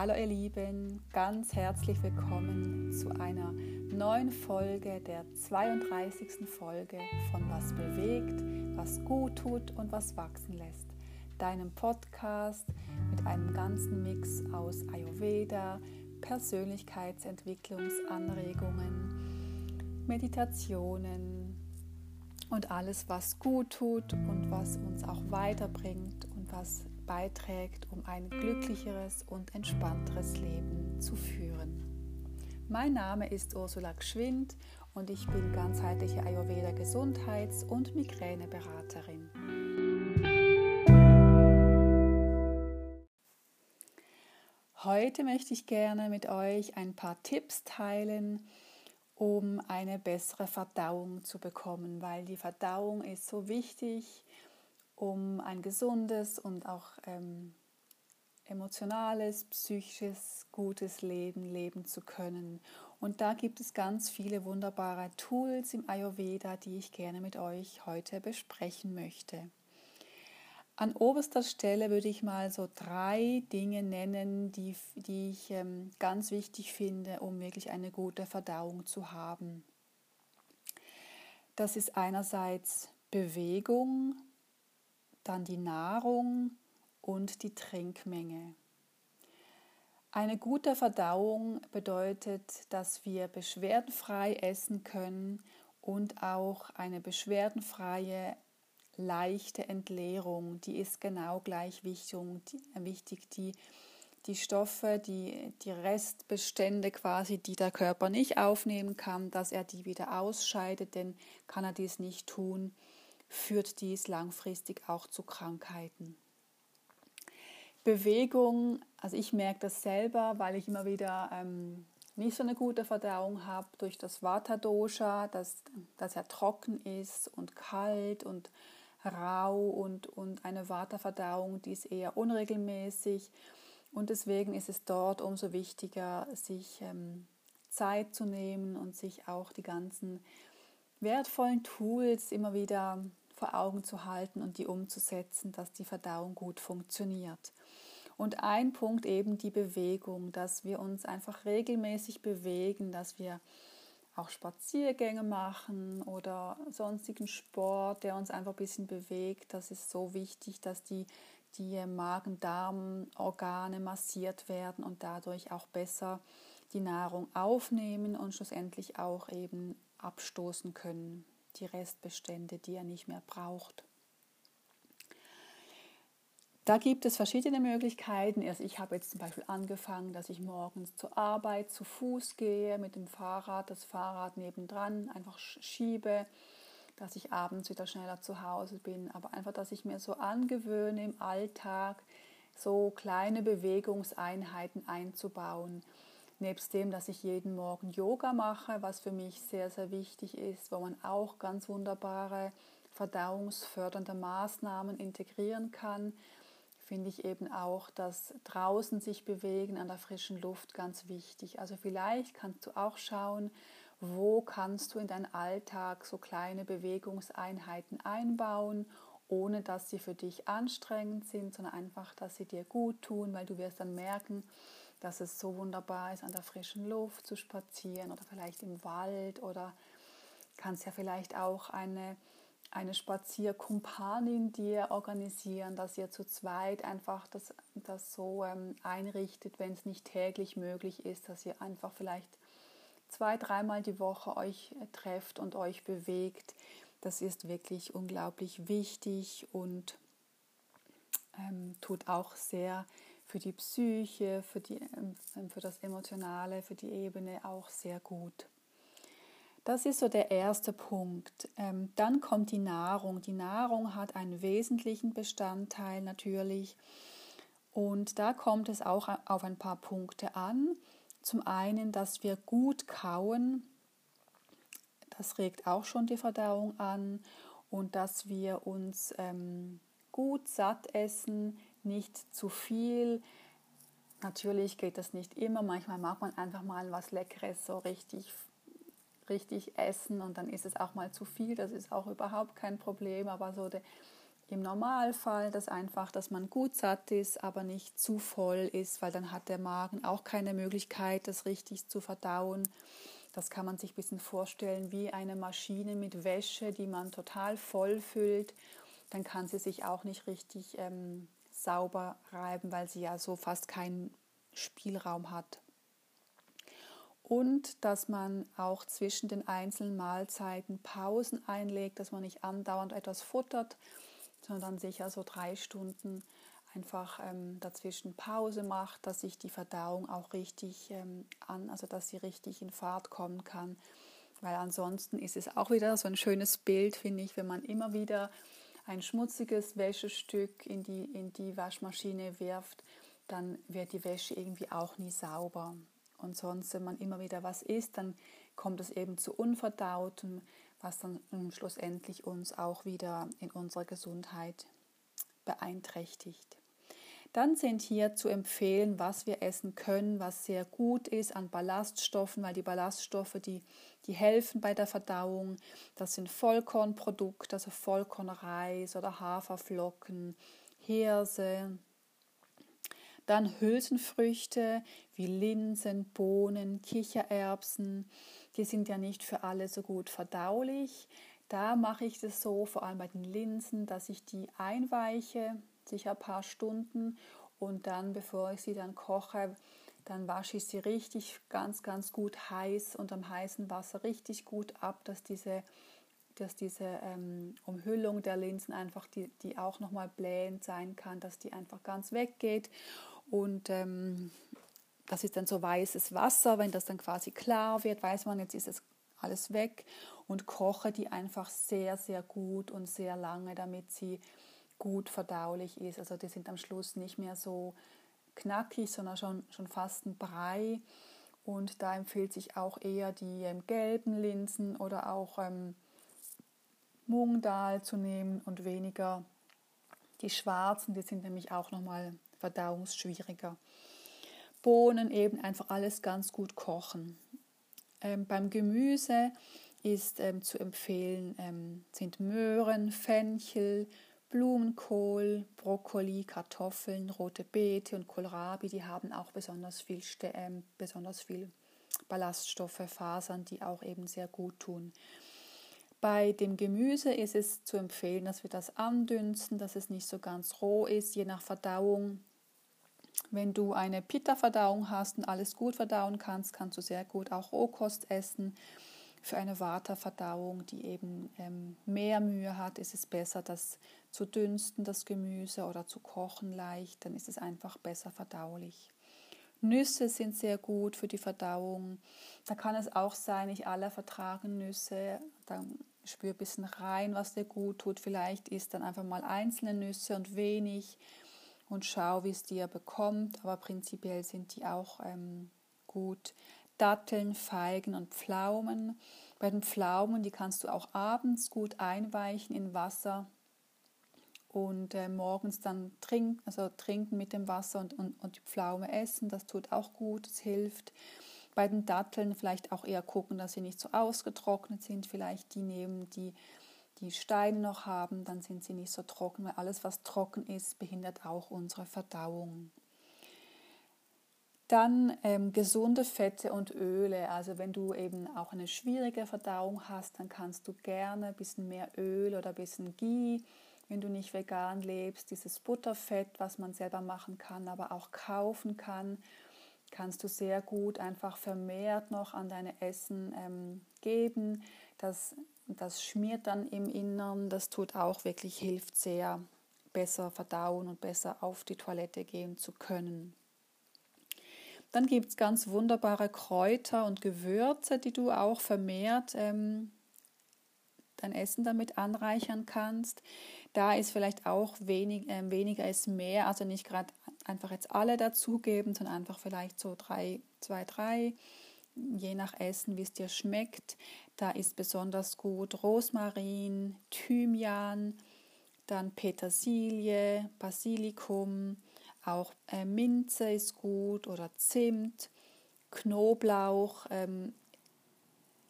Hallo ihr Lieben, ganz herzlich willkommen zu einer neuen Folge, der 32. Folge von Was bewegt, was gut tut und was wachsen lässt. Deinem Podcast mit einem ganzen Mix aus Ayurveda, Persönlichkeitsentwicklungsanregungen, Meditationen und alles, was gut tut und was uns auch weiterbringt und was beiträgt, um ein glücklicheres und entspannteres Leben zu führen. Mein Name ist Ursula Gschwind und ich bin ganzheitliche Ayurveda Gesundheits- und Migräneberaterin. Heute möchte ich gerne mit euch ein paar Tipps teilen, um eine bessere Verdauung zu bekommen, weil die Verdauung ist so wichtig um ein gesundes und auch ähm, emotionales, psychisches, gutes Leben leben zu können. Und da gibt es ganz viele wunderbare Tools im Ayurveda, die ich gerne mit euch heute besprechen möchte. An oberster Stelle würde ich mal so drei Dinge nennen, die, die ich ähm, ganz wichtig finde, um wirklich eine gute Verdauung zu haben. Das ist einerseits Bewegung, dann die Nahrung und die Trinkmenge. Eine gute Verdauung bedeutet, dass wir beschwerdenfrei essen können und auch eine beschwerdenfreie, leichte Entleerung, die ist genau gleich wichtig. Die, die Stoffe, die, die Restbestände quasi, die der Körper nicht aufnehmen kann, dass er die wieder ausscheidet, denn kann er dies nicht tun, führt dies langfristig auch zu Krankheiten. Bewegung, also ich merke das selber, weil ich immer wieder ähm, nicht so eine gute Verdauung habe durch das Vata-Dosha, dass, dass er trocken ist und kalt und rau und, und eine Vata-Verdauung, die ist eher unregelmäßig. Und deswegen ist es dort umso wichtiger, sich ähm, Zeit zu nehmen und sich auch die ganzen wertvollen Tools immer wieder vor Augen zu halten und die umzusetzen, dass die Verdauung gut funktioniert. Und ein Punkt eben die Bewegung, dass wir uns einfach regelmäßig bewegen, dass wir auch Spaziergänge machen oder sonstigen Sport, der uns einfach ein bisschen bewegt. Das ist so wichtig, dass die, die Magen-Darm-Organe massiert werden und dadurch auch besser die Nahrung aufnehmen und schlussendlich auch eben abstoßen können die Restbestände, die er nicht mehr braucht. Da gibt es verschiedene Möglichkeiten. Also ich habe jetzt zum Beispiel angefangen, dass ich morgens zur Arbeit zu Fuß gehe, mit dem Fahrrad, das Fahrrad nebendran einfach schiebe, dass ich abends wieder schneller zu Hause bin. Aber einfach, dass ich mir so angewöhne, im Alltag so kleine Bewegungseinheiten einzubauen. Nebst dem, dass ich jeden Morgen Yoga mache, was für mich sehr, sehr wichtig ist, wo man auch ganz wunderbare verdauungsfördernde Maßnahmen integrieren kann, finde ich eben auch das draußen sich bewegen an der frischen Luft ganz wichtig. Also vielleicht kannst du auch schauen, wo kannst du in deinen Alltag so kleine Bewegungseinheiten einbauen, ohne dass sie für dich anstrengend sind, sondern einfach, dass sie dir gut tun, weil du wirst dann merken, dass es so wunderbar ist, an der frischen Luft zu spazieren oder vielleicht im Wald oder kannst ja vielleicht auch eine, eine Spazierkumpanin dir organisieren, dass ihr zu zweit einfach das, das so ähm, einrichtet, wenn es nicht täglich möglich ist, dass ihr einfach vielleicht zwei, dreimal die Woche euch trefft und euch bewegt. Das ist wirklich unglaublich wichtig und ähm, tut auch sehr für die Psyche, für, die, ähm, für das Emotionale, für die Ebene auch sehr gut. Das ist so der erste Punkt. Ähm, dann kommt die Nahrung. Die Nahrung hat einen wesentlichen Bestandteil natürlich. Und da kommt es auch auf ein paar Punkte an. Zum einen, dass wir gut kauen. Das regt auch schon die Verdauung an. Und dass wir uns ähm, gut satt essen, nicht zu viel. Natürlich geht das nicht immer. Manchmal mag man einfach mal was Leckeres so richtig, richtig essen und dann ist es auch mal zu viel. Das ist auch überhaupt kein Problem. Aber so der im Normalfall, dass einfach, dass man gut satt ist, aber nicht zu voll ist, weil dann hat der Magen auch keine Möglichkeit, das richtig zu verdauen. Das kann man sich ein bisschen vorstellen wie eine Maschine mit Wäsche, die man total voll füllt. Dann kann sie sich auch nicht richtig ähm, sauber reiben, weil sie ja so fast keinen Spielraum hat. Und dass man auch zwischen den einzelnen Mahlzeiten Pausen einlegt, dass man nicht andauernd etwas futtert, sondern sicher so drei Stunden einfach ähm, dazwischen Pause macht, dass sich die Verdauung auch richtig ähm, an, also dass sie richtig in Fahrt kommen kann. Weil ansonsten ist es auch wieder so ein schönes Bild, finde ich, wenn man immer wieder ein schmutziges Wäschestück in die, in die Waschmaschine wirft, dann wird die Wäsche irgendwie auch nie sauber. Und sonst, wenn man immer wieder was isst, dann kommt es eben zu Unverdautem, was dann schlussendlich uns auch wieder in unserer Gesundheit beeinträchtigt. Dann sind hier zu empfehlen, was wir essen können, was sehr gut ist an Ballaststoffen, weil die Ballaststoffe, die, die helfen bei der Verdauung. Das sind Vollkornprodukte, also Vollkornreis oder Haferflocken, Hirse. Dann Hülsenfrüchte wie Linsen, Bohnen, Kichererbsen. Die sind ja nicht für alle so gut verdaulich. Da mache ich das so, vor allem bei den Linsen, dass ich die einweiche, sicher ein paar Stunden und dann, bevor ich sie dann koche, dann wasche ich sie richtig ganz, ganz gut heiß und am heißen Wasser richtig gut ab, dass diese, dass diese ähm, Umhüllung der Linsen einfach, die, die auch nochmal blähend sein kann, dass die einfach ganz weggeht. Und ähm, das ist dann so weißes Wasser. Wenn das dann quasi klar wird, weiß man, jetzt ist es alles weg und koche die einfach sehr, sehr gut und sehr lange, damit sie gut verdaulich ist. Also die sind am Schluss nicht mehr so knackig, sondern schon, schon fast ein Brei. Und da empfiehlt sich auch eher die ähm, gelben Linsen oder auch ähm, Mungdal zu nehmen und weniger die schwarzen, die sind nämlich auch nochmal verdauungsschwieriger. Bohnen eben einfach alles ganz gut kochen. Ähm, beim Gemüse ist ähm, zu empfehlen, ähm, sind Möhren, Fenchel, Blumenkohl, Brokkoli, Kartoffeln, rote Beete und Kohlrabi, die haben auch besonders viel, äh, besonders viel Ballaststoffe, Fasern, die auch eben sehr gut tun. Bei dem Gemüse ist es zu empfehlen, dass wir das andünsten, dass es nicht so ganz roh ist, je nach Verdauung wenn du eine Pitta-Verdauung hast und alles gut verdauen kannst, kannst du sehr gut auch Rohkost essen. Für eine Vata-Verdauung, die eben ähm, mehr Mühe hat, ist es besser, das zu dünsten, das Gemüse oder zu kochen leicht. Dann ist es einfach besser verdaulich. Nüsse sind sehr gut für die Verdauung. Da kann es auch sein, nicht alle vertragen Nüsse. Dann spür ein bisschen rein, was dir gut tut. Vielleicht isst dann einfach mal einzelne Nüsse und wenig und schau, wie es dir bekommt. Aber prinzipiell sind die auch ähm, gut. Datteln, Feigen und Pflaumen. Bei den Pflaumen, die kannst du auch abends gut einweichen in Wasser und äh, morgens dann trinken, also trinken mit dem Wasser und, und, und die Pflaume essen. Das tut auch gut, es hilft. Bei den Datteln vielleicht auch eher gucken, dass sie nicht so ausgetrocknet sind. Vielleicht die nehmen, die die Steine noch haben, dann sind sie nicht so trocken, weil alles, was trocken ist, behindert auch unsere Verdauung. Dann ähm, gesunde Fette und Öle. Also wenn du eben auch eine schwierige Verdauung hast, dann kannst du gerne ein bisschen mehr Öl oder ein bisschen Ghee, wenn du nicht vegan lebst, dieses Butterfett, was man selber machen kann, aber auch kaufen kann, kannst du sehr gut einfach vermehrt noch an deine Essen ähm, geben. Das das schmiert dann im Innern, das tut auch wirklich, hilft sehr, besser verdauen und besser auf die Toilette gehen zu können. Dann gibt es ganz wunderbare Kräuter und Gewürze, die du auch vermehrt ähm, dein Essen damit anreichern kannst. Da ist vielleicht auch wenig, äh, weniger ist mehr, also nicht gerade einfach jetzt alle dazugeben, sondern einfach vielleicht so drei, zwei, drei je nach Essen, wie es dir schmeckt. Da ist besonders gut Rosmarin, Thymian, dann Petersilie, Basilikum, auch äh, Minze ist gut oder Zimt, Knoblauch ähm,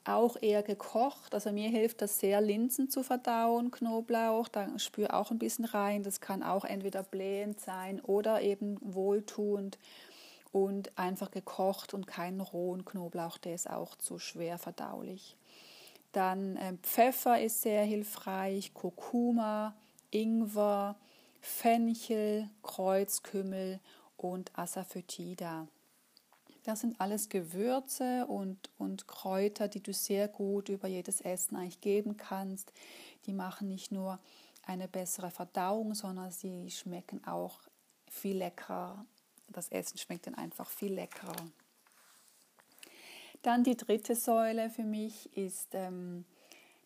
auch eher gekocht. Also mir hilft das sehr, Linsen zu verdauen, Knoblauch. Da spüre auch ein bisschen rein. Das kann auch entweder blähend sein oder eben wohltuend und einfach gekocht und keinen rohen Knoblauch, der ist auch zu schwer verdaulich. Dann äh, Pfeffer ist sehr hilfreich, Kurkuma, Ingwer, Fenchel, Kreuzkümmel und Asafoetida. Das sind alles Gewürze und, und Kräuter, die du sehr gut über jedes Essen eigentlich geben kannst. Die machen nicht nur eine bessere Verdauung, sondern sie schmecken auch viel leckerer. Das Essen schmeckt dann einfach viel leckerer. Dann die dritte Säule für mich ist ähm,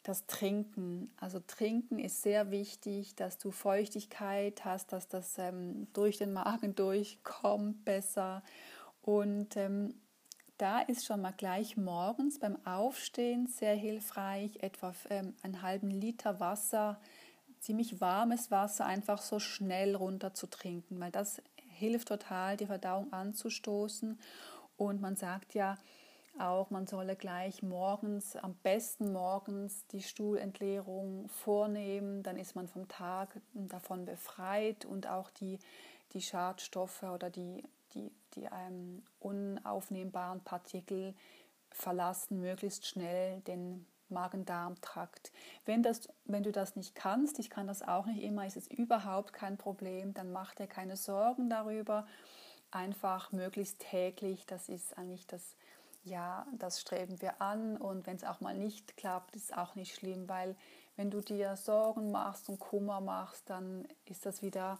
das Trinken. Also Trinken ist sehr wichtig, dass du Feuchtigkeit hast, dass das ähm, durch den Magen durchkommt besser und ähm, da ist schon mal gleich morgens beim Aufstehen sehr hilfreich, etwa ähm, einen halben Liter Wasser, ziemlich warmes Wasser, einfach so schnell runter zu trinken, weil das hilft total, die Verdauung anzustoßen. Und man sagt ja auch, man solle gleich morgens, am besten morgens die Stuhlentleerung vornehmen, dann ist man vom Tag davon befreit und auch die, die Schadstoffe oder die die, die ähm, unaufnehmbaren Partikel verlassen möglichst schnell den Magen-Darm-Trakt. Wenn, wenn du das nicht kannst, ich kann das auch nicht immer, ist es überhaupt kein Problem, dann mach dir keine Sorgen darüber. Einfach möglichst täglich, das ist eigentlich das, ja, das streben wir an. Und wenn es auch mal nicht klappt, ist auch nicht schlimm, weil wenn du dir Sorgen machst und Kummer machst, dann ist das wieder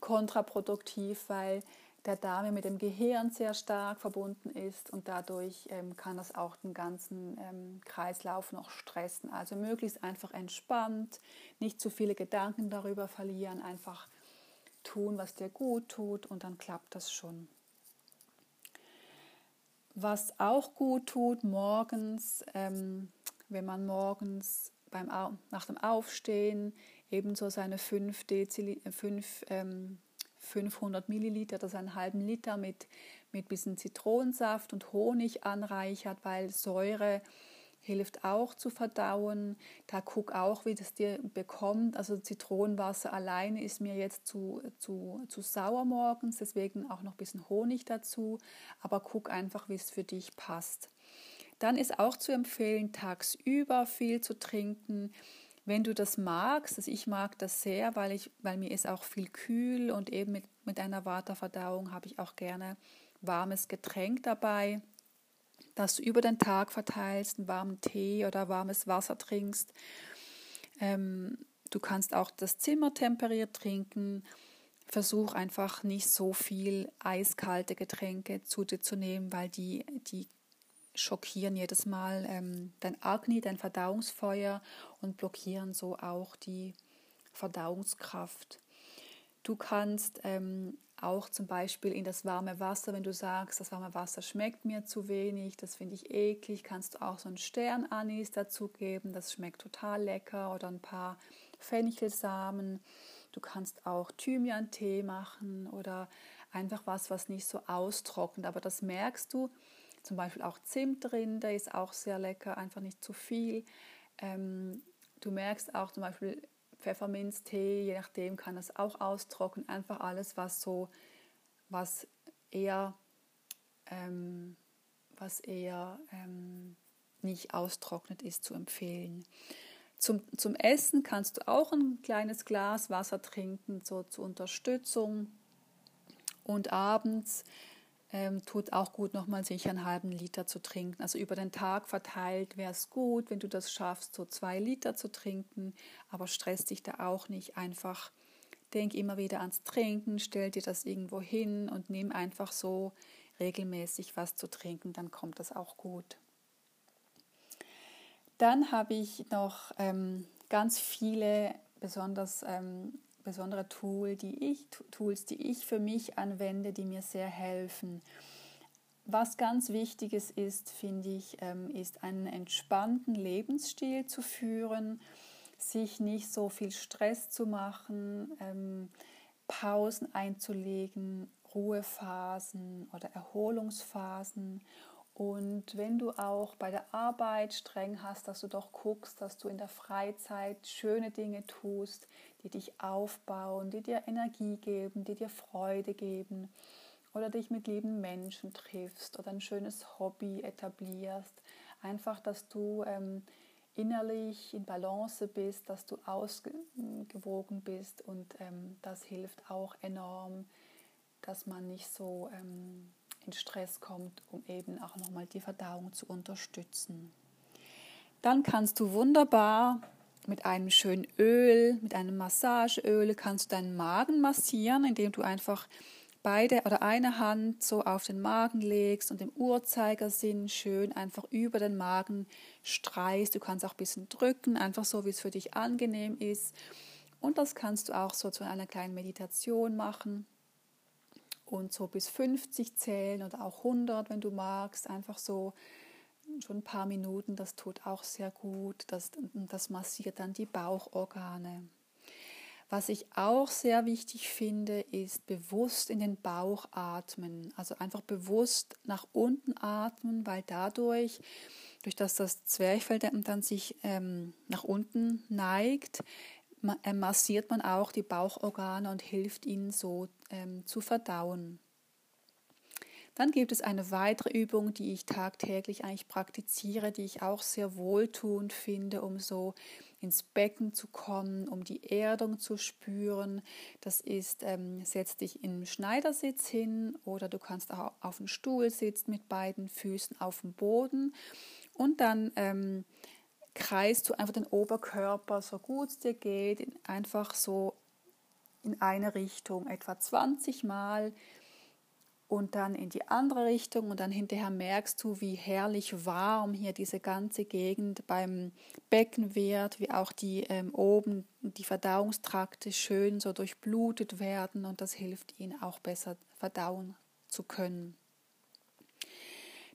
kontraproduktiv, weil der Darm mit dem Gehirn sehr stark verbunden ist und dadurch ähm, kann das auch den ganzen ähm, Kreislauf noch stressen. Also möglichst einfach entspannt, nicht zu viele Gedanken darüber verlieren, einfach tun, was dir gut tut und dann klappt das schon. Was auch gut tut morgens, ähm, wenn man morgens beim, nach dem Aufstehen ebenso seine 5 Deziliter, 5 500 Milliliter, das einen halben Liter mit, mit bisschen Zitronensaft und Honig anreichert, weil Säure hilft auch zu verdauen. Da guck auch, wie das dir bekommt. Also Zitronenwasser alleine ist mir jetzt zu, zu, zu sauer morgens, deswegen auch noch ein bisschen Honig dazu. Aber guck einfach, wie es für dich passt. Dann ist auch zu empfehlen, tagsüber viel zu trinken. Wenn du das magst, also ich mag das sehr, weil, ich, weil mir ist auch viel kühl und eben mit, mit einer Waterverdauung habe ich auch gerne warmes Getränk dabei, dass du über den Tag verteilst, einen warmen Tee oder warmes Wasser trinkst. Ähm, du kannst auch das Zimmer temperiert trinken. Versuch einfach nicht so viel eiskalte Getränke zu dir zu nehmen, weil die, die schockieren jedes Mal ähm, dein Agni, dein Verdauungsfeuer und blockieren so auch die Verdauungskraft. Du kannst ähm, auch zum Beispiel in das warme Wasser, wenn du sagst, das warme Wasser schmeckt mir zu wenig, das finde ich eklig, kannst du auch so einen Sternanis dazugeben, das schmeckt total lecker oder ein paar Fenchelsamen. Du kannst auch Thymian-Tee machen oder einfach was, was nicht so austrocknet, aber das merkst du, zum Beispiel auch Zimt drin, der ist auch sehr lecker, einfach nicht zu viel. Ähm, du merkst auch zum Beispiel Pfefferminztee, je nachdem kann das auch austrocknen. Einfach alles, was so, was eher, ähm, was eher ähm, nicht austrocknet ist, zu empfehlen. Zum, zum Essen kannst du auch ein kleines Glas Wasser trinken, so zur Unterstützung. Und abends ähm, tut auch gut, nochmal sicher einen halben Liter zu trinken. Also über den Tag verteilt wäre es gut, wenn du das schaffst, so zwei Liter zu trinken, aber stress dich da auch nicht. Einfach denk immer wieder ans Trinken, stell dir das irgendwo hin und nimm einfach so regelmäßig was zu trinken, dann kommt das auch gut. Dann habe ich noch ähm, ganz viele besonders ähm, besondere Tool, die ich, Tools, die ich für mich anwende, die mir sehr helfen. Was ganz Wichtiges ist, finde ich, ähm, ist einen entspannten Lebensstil zu führen, sich nicht so viel Stress zu machen, ähm, Pausen einzulegen, Ruhephasen oder Erholungsphasen Und wenn du auch bei der Arbeit streng hast, dass du doch guckst, dass du in der Freizeit schöne Dinge tust, die dich aufbauen, die dir Energie geben, die dir Freude geben oder dich mit lieben Menschen triffst oder ein schönes Hobby etablierst. Einfach, dass du ähm, innerlich in Balance bist, dass du ausgewogen bist und ähm, das hilft auch enorm, dass man nicht so ähm, in Stress kommt, um eben auch nochmal die Verdauung zu unterstützen. Dann kannst du wunderbar mit einem schönen Öl, mit einem Massageöl, kannst du deinen Magen massieren, indem du einfach beide oder eine Hand so auf den Magen legst und im Uhrzeigersinn schön einfach über den Magen streichst. Du kannst auch ein bisschen drücken, einfach so, wie es für dich angenehm ist. Und das kannst du auch so zu einer kleinen Meditation machen und so bis 50 zählen oder auch 100, wenn du magst, einfach so schon ein paar Minuten, das tut auch sehr gut, das, das massiert dann die Bauchorgane. Was ich auch sehr wichtig finde, ist bewusst in den Bauch atmen, also einfach bewusst nach unten atmen, weil dadurch, durch das das Zwerchfell dann sich ähm, nach unten neigt, massiert man auch die Bauchorgane und hilft ihnen so ähm, zu verdauen. Dann gibt es eine weitere Übung, die ich tagtäglich eigentlich praktiziere, die ich auch sehr wohltuend finde, um so ins Becken zu kommen, um die Erdung zu spüren. Das ist, ähm, setz dich im Schneidersitz hin oder du kannst auch auf dem Stuhl sitzen mit beiden Füßen auf dem Boden und dann ähm, kreist du einfach den Oberkörper so gut es dir geht, einfach so in eine Richtung, etwa 20 Mal und dann in die andere Richtung und dann hinterher merkst du, wie herrlich warm hier diese ganze Gegend beim Becken wird, wie auch die ähm, oben die Verdauungstrakte schön so durchblutet werden und das hilft ihnen auch besser verdauen zu können.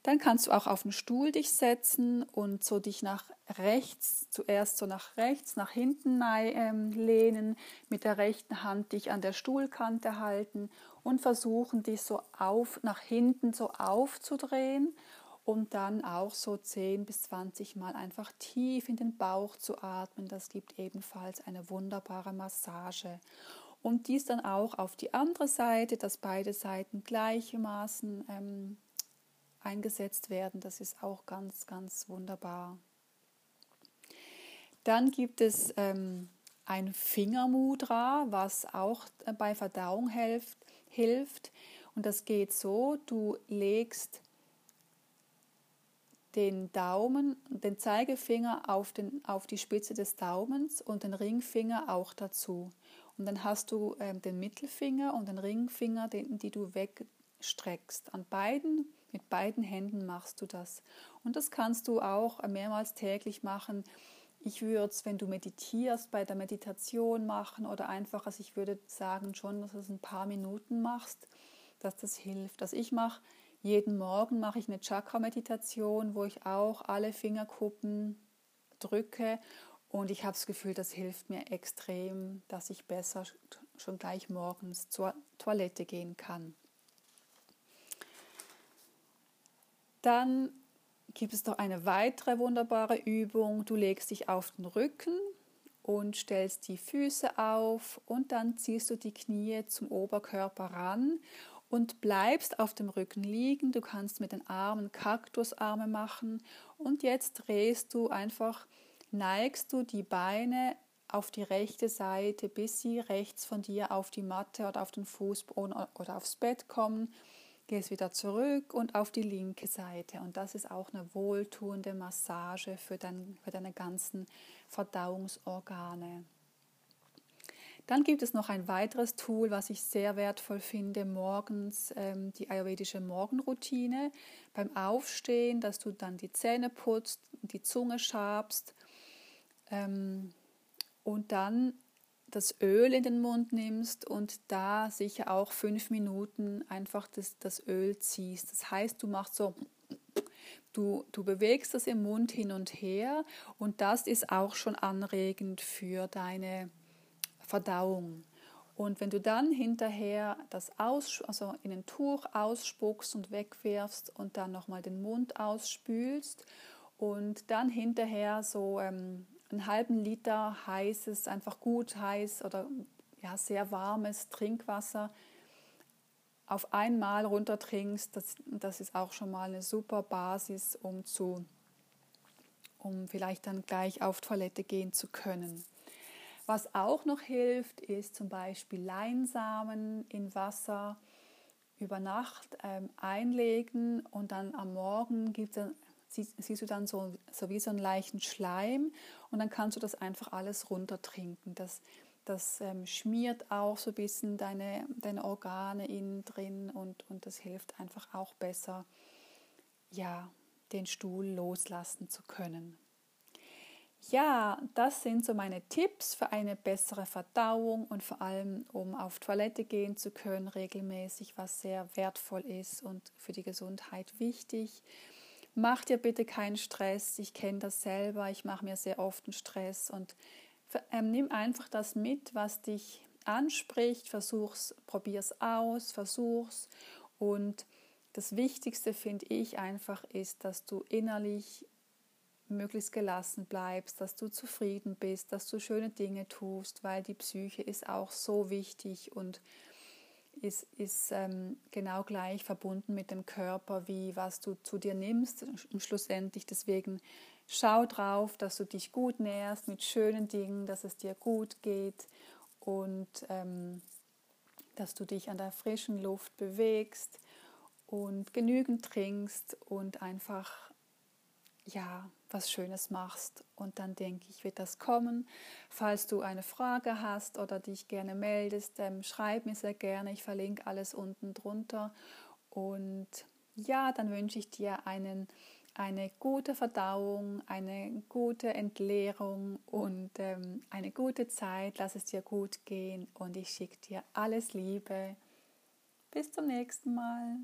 Dann kannst du auch auf den Stuhl dich setzen und so dich nach rechts, zuerst so nach rechts, nach hinten ähm, lehnen, mit der rechten Hand dich an der Stuhlkante halten und versuchen, dich so auf, nach hinten so aufzudrehen und dann auch so 10 bis 20 Mal einfach tief in den Bauch zu atmen. Das gibt ebenfalls eine wunderbare Massage. Und dies dann auch auf die andere Seite, dass beide Seiten gleichermaßen ähm, eingesetzt werden. Das ist auch ganz, ganz wunderbar. Dann gibt es ähm, ein Fingermudra, was auch äh, bei Verdauung hilft, hilft. Und das geht so, du legst den Daumen, den Zeigefinger auf, den, auf die Spitze des Daumens und den Ringfinger auch dazu. Und dann hast du ähm, den Mittelfinger und den Ringfinger, den, die du wegstreckst. An beiden mit beiden Händen machst du das. Und das kannst du auch mehrmals täglich machen. Ich würde es, wenn du meditierst, bei der Meditation machen oder einfach, also ich würde sagen schon, dass du es ein paar Minuten machst, dass das hilft. Also ich mache jeden Morgen mache ich eine Chakra-Meditation, wo ich auch alle Fingerkuppen drücke und ich habe das Gefühl, das hilft mir extrem, dass ich besser schon gleich morgens zur Toilette gehen kann. Dann gibt es noch eine weitere wunderbare Übung. Du legst dich auf den Rücken und stellst die Füße auf und dann ziehst du die Knie zum Oberkörper ran und bleibst auf dem Rücken liegen. Du kannst mit den Armen Kaktusarme machen und jetzt drehst du einfach, neigst du die Beine auf die rechte Seite, bis sie rechts von dir auf die Matte oder auf den Fußboden oder aufs Bett kommen gehst wieder zurück und auf die linke Seite. Und das ist auch eine wohltuende Massage für, dein, für deine ganzen Verdauungsorgane. Dann gibt es noch ein weiteres Tool, was ich sehr wertvoll finde, morgens ähm, die ayurvedische Morgenroutine. Beim Aufstehen, dass du dann die Zähne putzt, die Zunge schabst ähm, und dann das Öl in den Mund nimmst und da sicher auch fünf Minuten einfach das, das Öl ziehst. Das heißt, du machst so, du, du bewegst das im Mund hin und her und das ist auch schon anregend für deine Verdauung. Und wenn du dann hinterher das aus, also in ein Tuch ausspuckst und wegwirfst und dann nochmal den Mund ausspülst und dann hinterher so ähm, einen halben Liter heißes, einfach gut heiß oder ja, sehr warmes Trinkwasser auf einmal runtertrinkst, das, das ist auch schon mal eine super Basis, um, zu, um vielleicht dann gleich auf Toilette gehen zu können. Was auch noch hilft, ist zum Beispiel Leinsamen in Wasser über Nacht ähm, einlegen und dann am Morgen gibt es siehst du dann so, so wie so einen leichten Schleim und dann kannst du das einfach alles runtertrinken. Das, das ähm, schmiert auch so ein bisschen deine, deine Organe innen drin und, und das hilft einfach auch besser, ja, den Stuhl loslassen zu können. Ja, das sind so meine Tipps für eine bessere Verdauung und vor allem, um auf Toilette gehen zu können regelmäßig, was sehr wertvoll ist und für die Gesundheit wichtig. Mach dir bitte keinen Stress. Ich kenne das selber. Ich mache mir sehr oft einen Stress und ähm, nimm einfach das mit, was dich anspricht, versuch's, probier's aus, versuch's und das Wichtigste finde ich einfach ist, dass du innerlich möglichst gelassen bleibst, dass du zufrieden bist, dass du schöne Dinge tust, weil die Psyche ist auch so wichtig und ist, ist ähm, genau gleich verbunden mit dem Körper, wie was du zu dir nimmst und schlussendlich. Deswegen Schau drauf, dass du dich gut nährst mit schönen Dingen, dass es dir gut geht und ähm, dass du dich an der frischen Luft bewegst und genügend trinkst und einfach ja was Schönes machst. Und dann denke ich, wird das kommen. Falls du eine Frage hast oder dich gerne meldest, ähm, schreib mir sehr gerne. Ich verlinke alles unten drunter. Und ja, dann wünsche ich dir einen eine gute Verdauung, eine gute Entleerung und ähm, eine gute Zeit. Lass es dir gut gehen und ich schicke dir alles Liebe. Bis zum nächsten Mal.